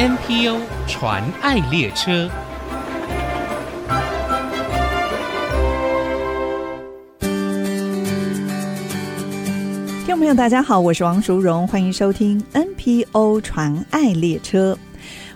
NPO 传爱列车。听众朋友，大家好，我是王淑荣，欢迎收听 NPO 传爱列车。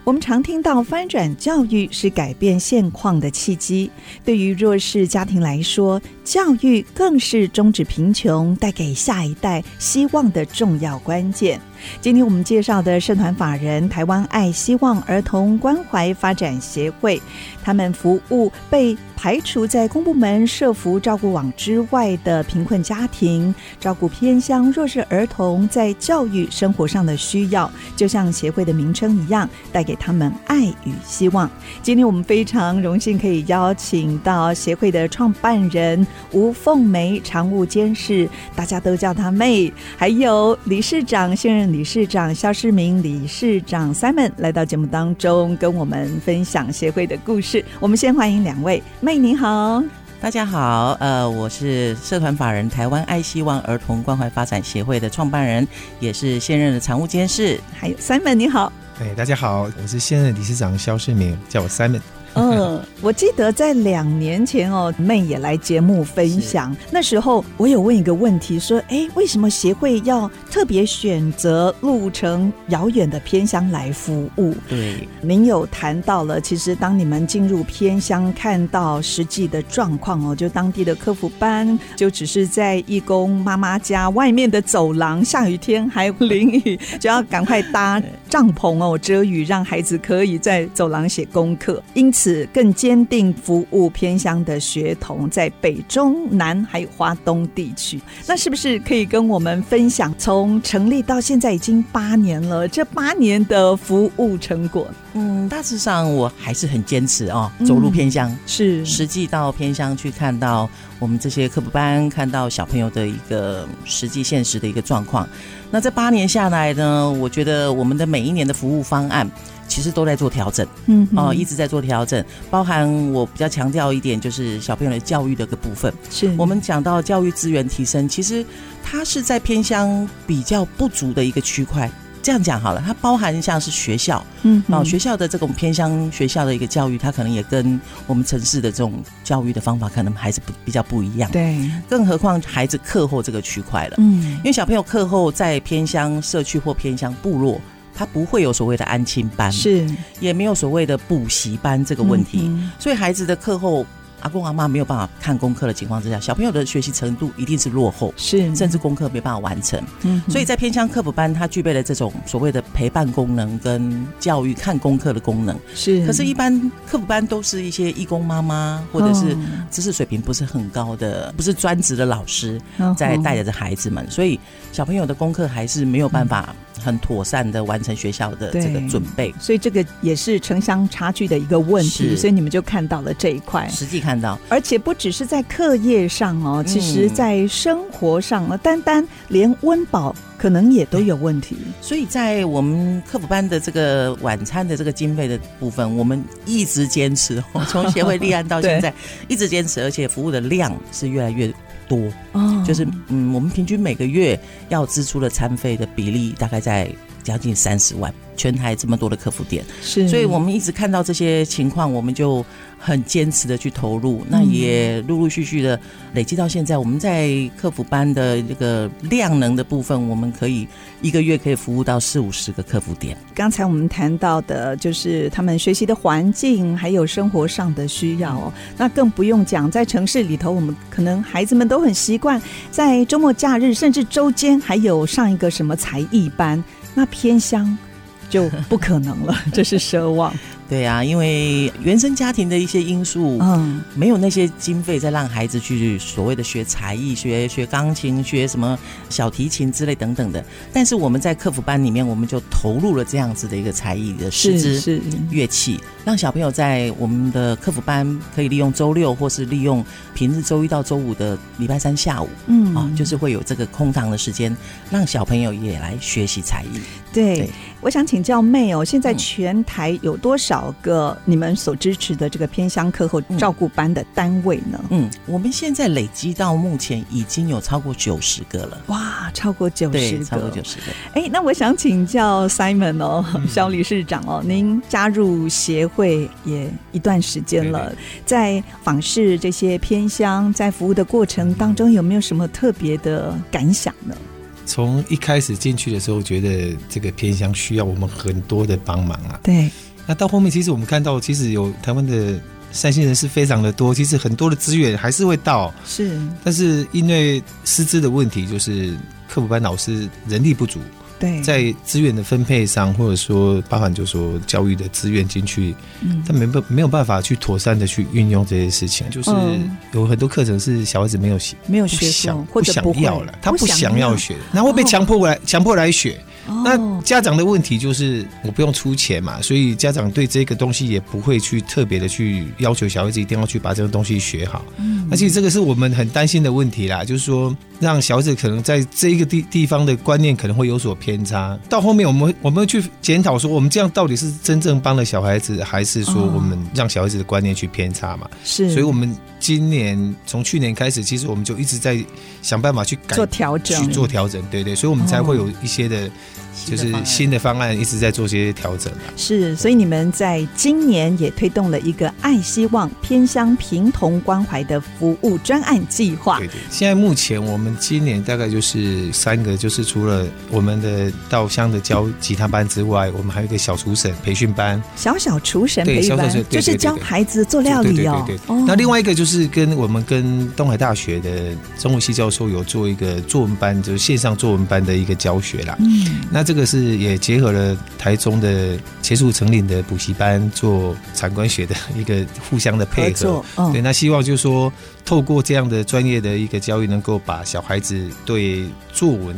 我们常听到翻转教育是改变现况的契机，对于弱势家庭来说，教育更是终止贫穷、带给下一代希望的重要关键。今天我们介绍的社团法人台湾爱希望儿童关怀发展协会，他们服务被排除在公部门社福照顾网之外的贫困家庭，照顾偏乡弱势儿童在教育生活上的需要，就像协会的名称一样，带给他们爱与希望。今天我们非常荣幸可以邀请到协会的创办人吴凤梅常务监事，大家都叫她妹，还有理事长现任理事长肖世明理事长 Simon 来到节目当中，跟我们分享协会的故事。我们先欢迎两位妹。你好，大家好，呃，我是社团法人台湾爱希望儿童关怀发展协会的创办人，也是现任的常务监事。还有 Simon，你好，哎，大家好，我是现任理事长肖世明，叫我 Simon。嗯，我记得在两年前哦，妹也来节目分享。那时候我有问一个问题，说：哎，为什么协会要特别选择路程遥远的偏乡来服务？对，您有谈到了，其实当你们进入偏乡，看到实际的状况哦，就当地的客服班，就只是在义工妈妈家外面的走廊，下雨天还淋雨，就要赶快搭帐篷哦，遮雨，让孩子可以在走廊写功课。因此。更坚定服务偏乡的学童，在北中南还有华东地区，那是不是可以跟我们分享，从成立到现在已经八年了，这八年的服务成果？嗯，大致上我还是很坚持哦，走入偏乡，嗯、是实际到偏乡去看到我们这些科普班，看到小朋友的一个实际现实的一个状况。那这八年下来呢，我觉得我们的每一年的服务方案。其实都在做调整，嗯，哦，一直在做调整，包含我比较强调一点，就是小朋友的教育的个部分。是我们讲到教育资源提升，其实它是在偏乡比较不足的一个区块。这样讲好了，它包含像是学校，嗯，哦，学校的这种偏乡学校的一个教育，它可能也跟我们城市的这种教育的方法可能还是不比较不一样。对，更何况孩子课后这个区块了，嗯，因为小朋友课后在偏乡社区或偏乡部落。他不会有所谓的安亲班，是也没有所谓的补习班这个问题，嗯、所以孩子的课后。阿公阿妈没有办法看功课的情况之下，小朋友的学习程度一定是落后，是甚至功课没办法完成。嗯，所以在偏乡科普班，它具备了这种所谓的陪伴功能跟教育看功课的功能。是，可是，一般科普班都是一些义工妈妈或者是知识水平不是很高的，不是专职的老师在带着孩子们，所以小朋友的功课还是没有办法很妥善的完成学校的这个准备。所以这个也是城乡差距的一个问题。所以你们就看到了这一块，实际看。而且不只是在课业上哦，其实在生活上啊，单单连温饱可能也都有问题。所以在我们课辅班的这个晚餐的这个经费的部分，我们一直坚持，从协会立案到现在一直坚持，而且服务的量是越来越多。哦，就是嗯，我们平均每个月要支出的餐费的比例大概在将近三十万。全台这么多的客服点，是，所以我们一直看到这些情况，我们就很坚持的去投入，那也陆陆续续的累积到现在，我们在客服班的这个量能的部分，我们可以一个月可以服务到四五十个客服点。刚才我们谈到的就是他们学习的环境，还有生活上的需要哦，那更不用讲，在城市里头，我们可能孩子们都很习惯在周末假日，甚至周间还有上一个什么才艺班，那偏香。就不可能了，这是奢望。对啊，因为原生家庭的一些因素，嗯，没有那些经费再让孩子去所谓的学才艺、学学钢琴、学什么小提琴之类等等的。但是我们在客服班里面，我们就投入了这样子的一个才艺的师资乐器，让小朋友在我们的客服班可以利用周六或是利用平日周一到周五的礼拜三下午，嗯啊，就是会有这个空档的时间，让小朋友也来学习才艺。对，对我想请教妹哦，现在全台有多少？少个你们所支持的这个偏乡课后照顾班的单位呢？嗯，我们现在累积到目前已经有超过九十个了。哇，超过九十个，超过九十个。哎，那我想请教 Simon 哦，萧理事长哦，您加入协会也一段时间了，在访视这些偏乡，在服务的过程当中，有没有什么特别的感想呢？从一开始进去的时候，觉得这个偏乡需要我们很多的帮忙啊。对。那到后面，其实我们看到，其实有台湾的善心人士非常的多，其实很多的资源还是会到。是。但是因为师资的问题，就是课辅班老师人力不足。对，在资源的分配上，或者说包含就说教育的资源进去，嗯，他没办没有办法去妥善的去运用这些事情，就是有很多课程是小孩子没有学，没有学想或者不想要了，他不想要学，然后会被强迫来强迫来学。那家长的问题就是我不用出钱嘛，所以家长对这个东西也不会去特别的去要求小孩子一定要去把这个东西学好。嗯，那其实这个是我们很担心的问题啦，就是说让小孩子可能在这一个地地方的观念可能会有所偏差。到后面我们我们会去检讨说，我们这样到底是真正帮了小孩子，还是说我们让小孩子的观念去偏差嘛？是，所以我们今年从去年开始，其实我们就一直在想办法去改做调整，去做调整，对对，所以我们才会有一些的。就是新的方案一直在做些调整。是，所以你们在今年也推动了一个爱希望偏乡贫童关怀的服务专案计划。对对，现在目前我们今年大概就是三个，就是除了我们的稻香的教吉他班之外，我们还有一个小厨神培训班。小小厨神培训班，就是教孩子做料理哦。对对对。那另外一个就是跟我们跟东海大学的中文系教授有做一个作文班，就是线上作文班的一个教学啦。嗯，那这。个是也结合了台中的茄树成林的补习班做产官学的一个互相的配合，合对，那希望就是说透过这样的专业的一个教育，能够把小孩子对作文。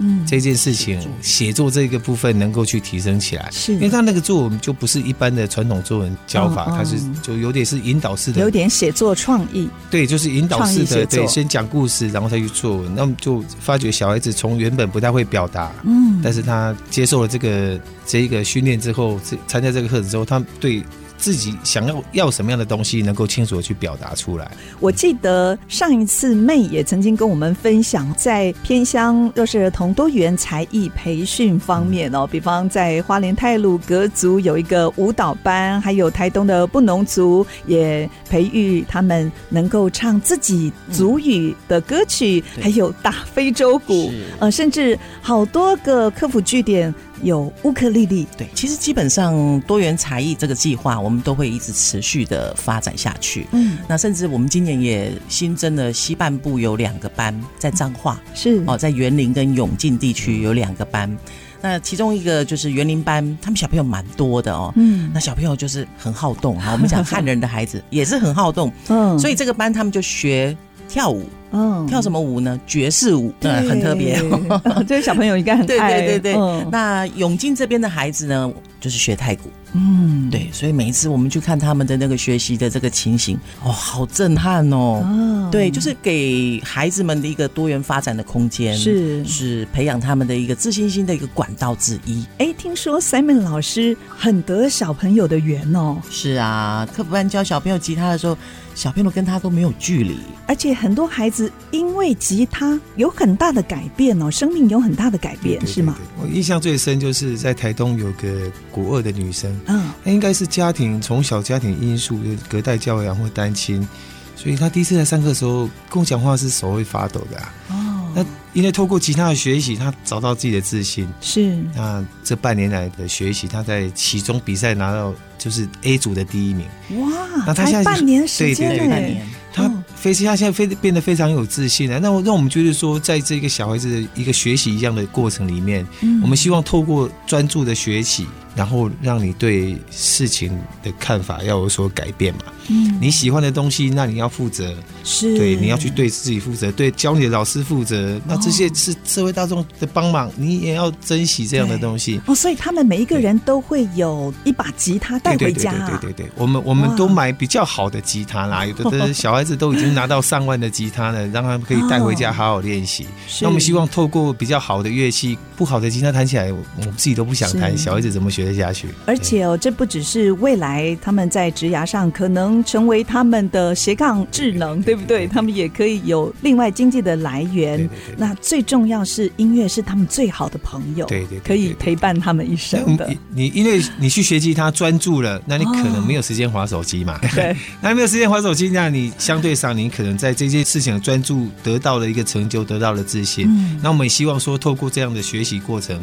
嗯，这件事情写作这个部分能够去提升起来，是因为他那个作文就不是一般的传统作文教法，它是就有点是引导式的，有点写作创意。对，就是引导式的，对，先讲故事，然后再去作文。那么就发觉小孩子从原本不太会表达，嗯，但是他接受了这个这一个训练之后，参加这个课程之后，他对。自己想要要什么样的东西，能够清楚的去表达出来。我记得上一次妹也曾经跟我们分享，在偏乡弱势儿童多元才艺培训方面哦，比方在花莲泰鲁格族有一个舞蹈班，还有台东的布农族也培育他们能够唱自己族语的歌曲，嗯、还有打非洲鼓，呃，甚至好多个科普据点。有乌克丽丽，对，其实基本上多元才艺这个计划，我们都会一直持续的发展下去。嗯，那甚至我们今年也新增了西半部有两个班在彰化，是哦，在园林跟永靖地区有两个班。那其中一个就是园林班，他们小朋友蛮多的哦。嗯，那小朋友就是很好动哈。我们讲汉人的孩子也是很好动，嗯，所以这个班他们就学跳舞。嗯，跳什么舞呢？爵士舞，对，很特别。这个小朋友应该很爱。对对对对。嗯、那永靖这边的孩子呢，就是学太鼓。嗯，对，所以每一次我们去看他们的那个学习的这个情形，哦，好震撼哦。哦对，就是给孩子们的一个多元发展的空间，是是培养他们的一个自信心的一个管道之一。哎，听说 Simon 老师很得小朋友的缘哦。是啊，课辅班教小朋友吉他的时候，小朋友跟他都没有距离，而且很多孩子。因为吉他有很大的改变哦，生命有很大的改变，是吗？我印象最深就是在台东有个国二的女生，嗯，她应该是家庭从小家庭因素，就隔代教养或单亲，所以她第一次来上课的时候跟我讲话是手会发抖的啊。哦，那因为透过吉他的学习，他找到自己的自信。是，那这半年来的学习，他在其中比赛拿到就是 A 组的第一名。哇，那他现在才半年时间，对对对，他飞机，他现在非变得非常有自信了。那我让我们觉得说，在这个小孩子的一个学习一样的过程里面，我们希望透过专注的学习。然后让你对事情的看法要有所改变嘛。嗯，你喜欢的东西，那你要负责，是对，你要去对自己负责，对教你的老师负责。那这些是社会大众的帮忙，你也要珍惜这样的东西。哦，所以他们每一个人都会有一把吉他带回家。对对对对对，我们我们都买比较好的吉他啦，有的的小孩子都已经拿到上万的吉他了，让他们可以带回家好好练习。那我们希望透过比较好的乐器，不好的吉他弹起来，我们自己都不想弹，小孩子怎么学？得下去。而且哦，这不只是未来他们在职涯上可能成为他们的斜杠智能，对不对？他们也可以有另外经济的来源。对对对，那最重要是音乐是他们最好的朋友，对对，可以陪伴他们一生的。你因为你去学吉他专注了，那你可能没有时间划手机嘛？对，那没有时间划手机，那你相对上你可能在这件事情的专注得到了一个成就，得到了自信。嗯，那我们也希望说，透过这样的学习过程。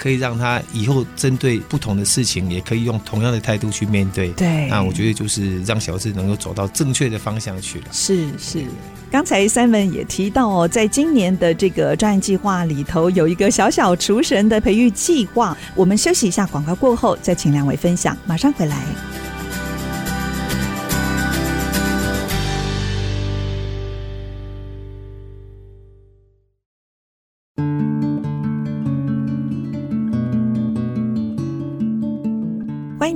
可以让他以后针对不同的事情，也可以用同样的态度去面对。对，那我觉得就是让小智能够走到正确的方向去了。是是，刚才 Simon 也提到哦，在今年的这个专案计划里头，有一个小小厨神的培育计划。我们休息一下，广告过后再请两位分享，马上回来。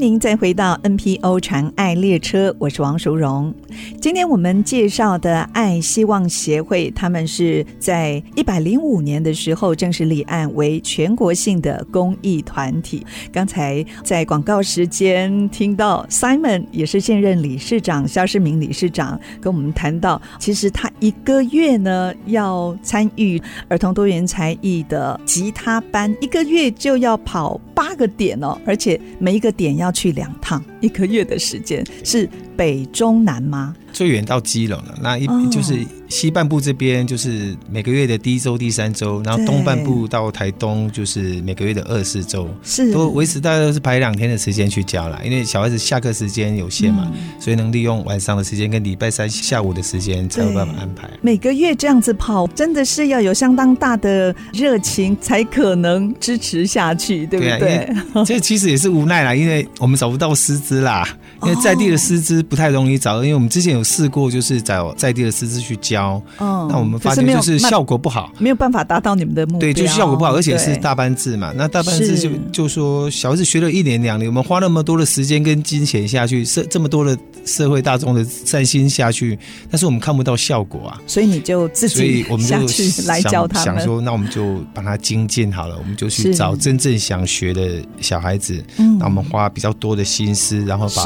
您再回到 NPO 传爱列车，我是王淑荣。今天我们介绍的爱希望协会，他们是在一百零五年的时候正式立案为全国性的公益团体。刚才在广告时间听到 Simon 也是现任理事长萧世明理事长跟我们谈到，其实他一个月呢要参与儿童多元才艺的吉他班，一个月就要跑这个点哦，而且每一个点。要去两趟，一个月的时间是北中南吗？最远到基隆了，那一就是西半部这边就是每个月的第一周、第三周，然后东半部到台东就是每个月的二四周，是都维持大概都是排两天的时间去教啦，因为小孩子下课时间有限嘛，嗯，所以能利用晚上的时间跟礼拜三下午的时间才有办法安排。每个月这样子跑，真的是要有相当大的热情才可能支持下去，对不对？对啊，这其实也是无奈啦，因为我们找不到师资啦，因为在地的师资不太容易找，因为我们之前有。试过就是找在地的师资去教，嗯，那我们发现就是效果不好，没有办法达到你们的目标。对，就是效果不好，而且是大班制嘛。那大班制就就说小孩子学了一年两年，我们花那么多的时间跟金钱下去，社这么多的社会大众的善心下去，但是我们看不到效果啊。所以你就自己，所以我们就去来教他们。想说，那我们就把它精进好了，我们就去找真正想学的小孩子，嗯，那我们花比较多的心思，然后把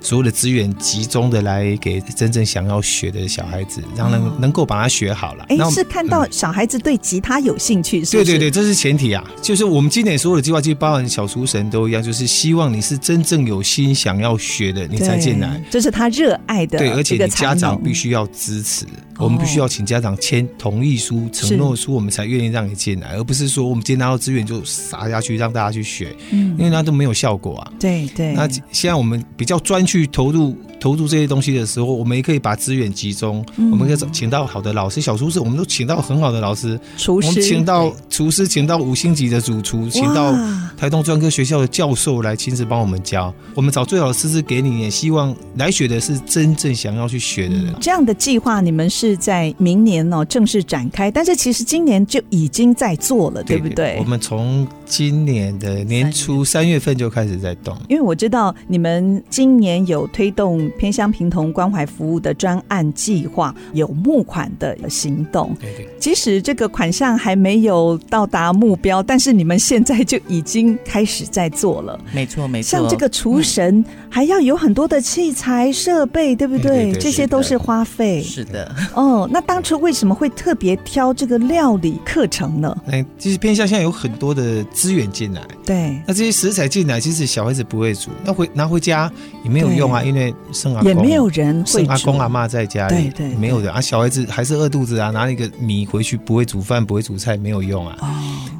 所有的资源集中的来给真正想要学的小孩子，让能能够把它学好了。哎、欸，是看到小孩子对吉他有兴趣，是是？对对对，这是前提啊。就是我们今年所有的计划，其实包含小厨神都一样，就是希望你是真正有心想要学的，你才进来。这是他热爱的，对，而且你家长必须要支持，我们必须要请家长签同意书、承诺书，我们才愿意让你进来，而不是说我们今天拿到资源就撒下去让大家去学，嗯，因为那都没有效果啊。对对。那现在我们比较专去投入。投入这些东西的时候，我们也可以把资源集中，嗯、我们可以请到好的老师，小厨师我们都请到很好的老师，厨师，我们请到厨师，请到五星级的主厨，请到台东专科学校的教授来亲自帮我们教。我们找最好的师资给你，也希望来学的是真正想要去学的人。这样的计划你们是在明年哦正式展开，但是其实今年就已经在做了，对不对？我们从今年的年初三月份就开始在动，因为我知道你们今年有推动。偏乡平同关怀服务的专案计划有募款的行动，对对，即使这个款项还没有到达目标，但是你们现在就已经开始在做了。没错，没错。像这个厨神还要有很多的器材设备，对不对？对对对，这些都是花费。是的。哦，那当初为什么会特别挑这个料理课程呢？哎，其实偏向现在有很多的资源进来，对。那这些食材进来，其实小孩子不会煮，那回拿回家也没有用啊，因为。也没有人会阿公阿妈在家里，对对，没有的啊，小孩子还是饿肚子啊，拿那个米回去不会煮饭，不会煮菜，没有用啊。哦，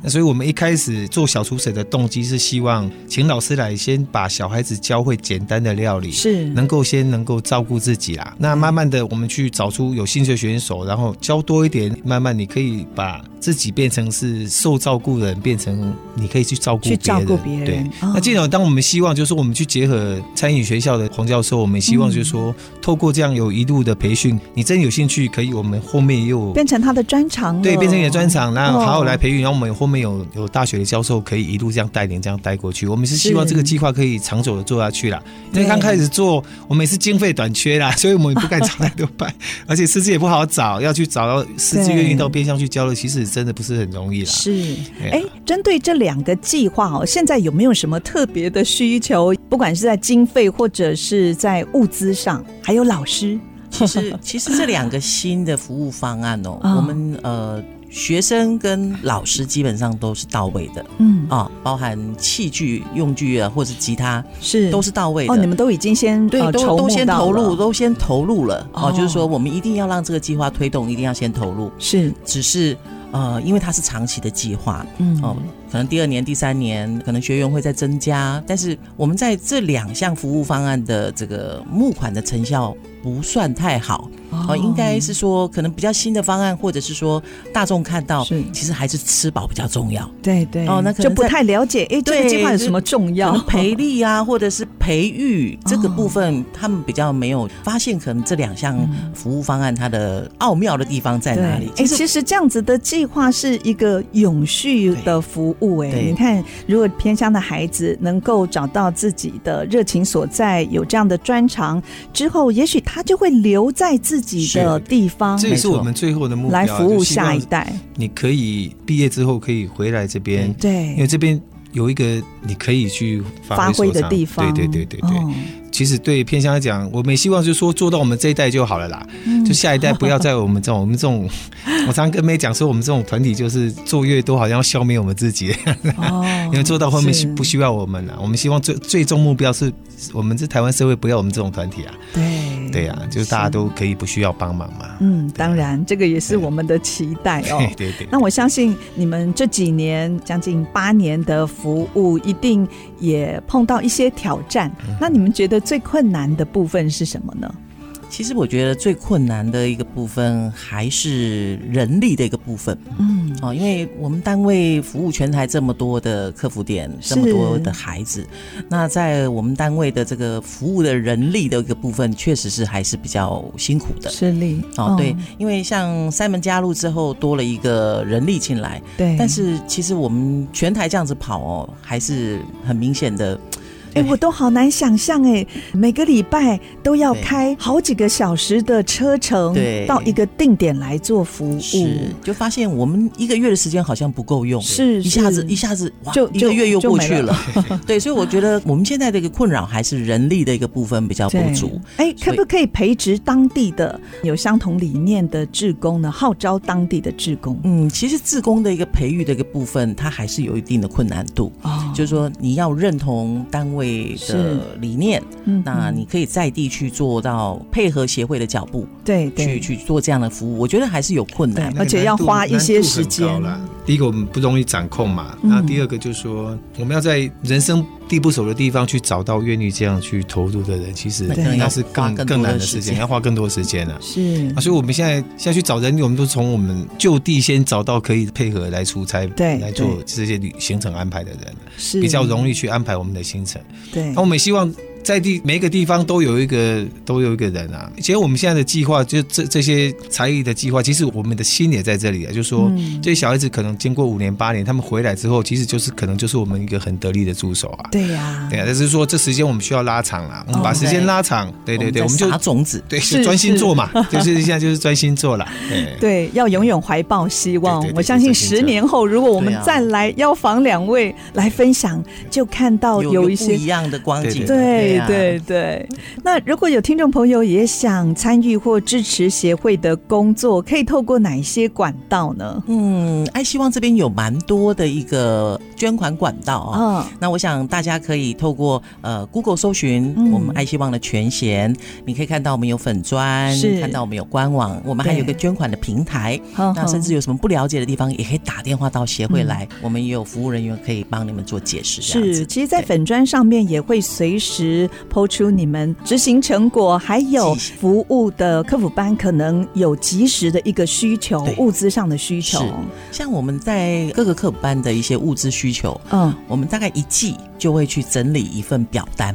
那所以我们一开始做小厨神的动机是希望请老师来先把小孩子教会简单的料理，是能够先能够照顾自己啦。那慢慢的我们去找出有兴趣的选手，然后教多一点，慢慢你可以把自己变成是受照顾的人，变成你可以去照顾别人。去照顾别人。对。哦，那既然当我们希望就是说我们去结合餐饮学校的黄教授，我们希望就是说，透过这样有一路的培训，你真有兴趣，可以我们后面又变成他的专长，对，变成你的专长，那好好来培育，然后我们后面们有有大学的教授可以一路这样带领，这样带过去。我们是希望这个计划可以长久的做下去啦。因为刚开始做，我们也是经费短缺啦，所以我们也不敢找太多班，而且师资也不好找，要去找到师资愿意到边乡去教的，其实真的不是很容易啦。是，哎，针对这两个计划哦，现在有没有什么特别的需求？不管是在经费或者是在物资上，还有老师。其实，其实这两个新的服务方案哦，哦我们呃。学生跟老师基本上都是到位的，嗯。啊，包含器具用具啊，或者是吉他，是。都是到位的。哦，你们都已经先对，都都先投入，都先投入了。哦，就是说我们一定要让这个计划推动，一定要先投入。是，只是呃，因为它是长期的计划，嗯。哦，可能第二年、第三年可能学员会再增加，但是我们在这两项服务方案的这个募款的成效不算太好。哦，应该是说可能比较新的方案，或者是说大众看到，是其实还是吃饱比较重要。对对，哦，那可能就不太了解，哎，这个计划有什么重要？培力啊，或者是培育这个部分，他们比较没有发现，可能这两项服务方案它的奥妙的地方在哪里？哎，其实这样子的计划是一个永续的服务。哎，你看，如果偏乡的孩子能够找到自己的热情所在，有这样的专长之后，也许他就会留在自。己的地方，这也是我们最后的目标，来服务下一代。你可以毕业之后可以回来这边，对，因为这边有一个你可以去发挥的地方。对对对对对。其实对偏乡来讲，我们也希望就是说做到我们这一代就好了啦，嗯、就下一代不要再我们这种我们这种，我常跟妹讲说，我们这种团体就是做越多，好像要消灭我们自己，哦、因为做到后面不需要我们了。我们希望最最终目标是我们这台湾社会不要我们这种团体啊。对对呀、啊，就是大家都可以不需要帮忙嘛。嗯，当然这个也是我们的期待哦。对对，对。那我相信你们这几年将近八年的服务，一定也碰到一些挑战。嗯、那你们觉得？最困难的部分是什么呢？其实我觉得最困难的一个部分还是人力的一个部分。嗯，哦，因为我们单位服务全台这么多的客服点，这么多的孩子，那在我们单位的这个服务的人力的一个部分，确实是还是比较辛苦的。是力哦，对，因为像 Simon 加入之后，多了一个人力进来。对，但是其实我们全台这样子跑哦，还是很明显的。哎，我都好难想象哎，每个礼拜都要开好几个小时的车程，对，到一个定点来做服务，是，就发现我们一个月的时间好像不够用，是，一下子一下子哇，就一个月又过去了，对，所以我觉得我们现在的一个困扰还是人力的一个部分比较不足。哎，可不可以培植当地的有相同理念的志工呢？号召当地的志工？嗯，其实志工的一个培育的一个部分，它还是有一定的困难度，哦，就是说你要认同单位。会的理念，嗯，那你可以在地去做到配合协会的脚步，对，去去做这样的服务，我觉得还是有困难，而且要花一些时间。第一个我们不容易掌控嘛，那第二个就是说我们要在人生地不熟的地方去找到愿意这样去投入的人，其实那是更更难的事情，要花更多时间了。是啊，所以我们现在现在去找人，我们都从我们就地先找到可以配合来出差，对，来做这些旅行程安排的人，是比较容易去安排我们的行程。对，那我们也希望。在地每一个地方都有一个都有一个人啊。其实我们现在的计划，就这这些才艺的计划，其实我们的心也在这里啊。就是说，这些小孩子可能经过五年八年，他们回来之后，其实就是可能就是我们一个很得力的助手啊。对呀，对呀。但是说这时间我们需要拉长了，我们把时间拉长。对对对，我们就撒种子，对，就专心做嘛。就是现在就是专心做了。对，要永远怀抱希望。我相信十年后，如果我们再来邀访两位来分享，就看到有一些不一样的光景。对。对对对，那如果有听众朋友也想参与或支持协会的工作，可以透过哪一些管道呢？嗯，爱希望这边有蛮多的一个捐款管道啊。哦，那我想大家可以透过呃 Google 搜寻我们爱希望的全衔，嗯、你可以看到我们有粉砖，是看到我们有官网，我们还有个捐款的平台。那甚至有什么不了解的地方，也可以打电话到协会来，嗯、我们也有服务人员可以帮你们做解释。是，其实，在粉砖上面也会随时。抛出你们执行成果，还有服务的客服班可能有及时的一个需求，物资上的需求。像我们在各个客服班的一些物资需求，嗯，我们大概一季就会去整理一份表单。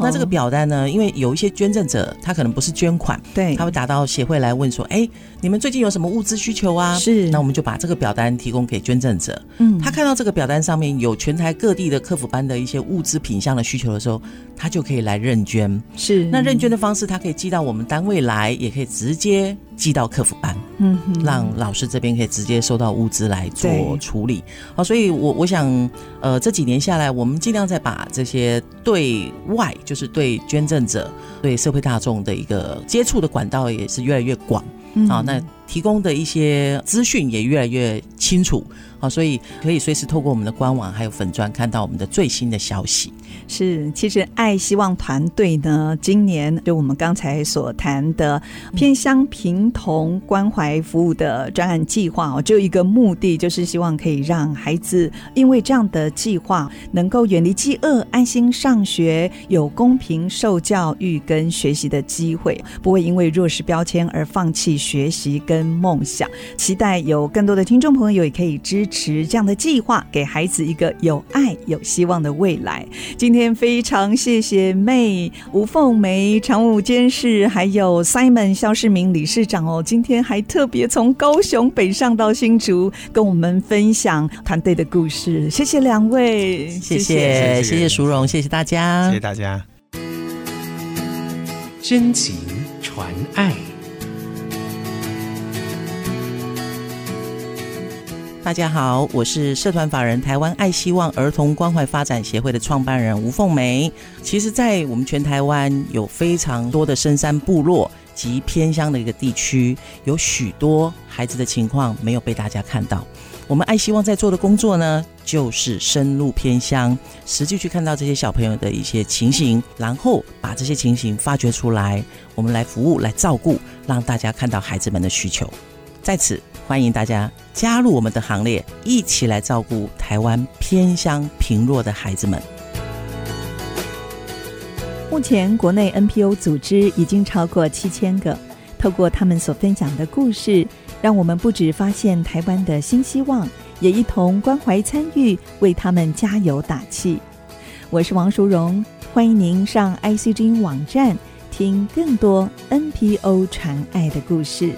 那这个表单呢，因为有一些捐赠者，他可能不是捐款，对，他会打到协会来问说：“哎，你们最近有什么物资需求啊？”是，那我们就把这个表单提供给捐赠者。嗯，他看到这个表单上面有全台各地的客服班的一些物资品项的需求的时候，他就可以来认捐。是，那认捐的方式，他可以寄到我们单位来，也可以直接寄到客服班。嗯哼，让老师这边可以直接收到物资来做处理。好，所以我我想，呃，这几年下来，我们尽量在把这些对外，就是对捐赠者、对社会大众的一个接触的管道，也是越来越广。嗯，好，那提供的一些资讯也越来越清楚。好，所以可以随时透过我们的官网还有粉专看到我们的最新的消息。是，其实爱希望团队呢，今年就我们刚才所谈的偏乡平同关怀服务的专案计划哦，只有一个目的，就是希望可以让孩子因为这样的计划，能够远离饥饿，安心上学，有公平受教育跟学习的机会，不会因为弱势标签而放弃学习跟梦想。期待有更多的听众朋友也可以支持这样的计划，给孩子一个有爱、有希望的未来。今天非常谢谢 May 吴凤梅常务监事，还有 Simon 肖世明理事长哦。今天还特别从高雄北上到新竹，跟我们分享团队的故事。谢谢两位，谢谢谢谢，谢谢淑荣，谢谢大家，谢谢大家，真情传爱。大家好，我是社团法人台湾爱希望儿童关怀发展协会的创办人吴凤梅。其实，在我们全台湾有非常多的深山部落及偏乡的一个地区，有许多孩子的情况没有被大家看到。我们爱希望在做的工作呢，就是深入偏乡，实际去看到这些小朋友的一些情形，然后把这些情形发掘出来，我们来服务、来照顾，让大家看到孩子们的需求。在此。欢迎大家加入我们的行列，一起来照顾台湾偏乡贫弱的孩子们。目前，国内 NPO 组织已经超过七千个。透过他们所分享的故事，让我们不止发现台湾的新希望，也一同关怀参与，为他们加油打气。我是王淑荣，欢迎您上 ICG 网站听更多 NPO 传爱的故事。